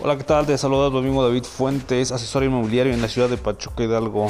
Hola, ¿qué tal? Te saluda tu amigo David Fuentes, asesor inmobiliario en la ciudad de Pachuca Hidalgo.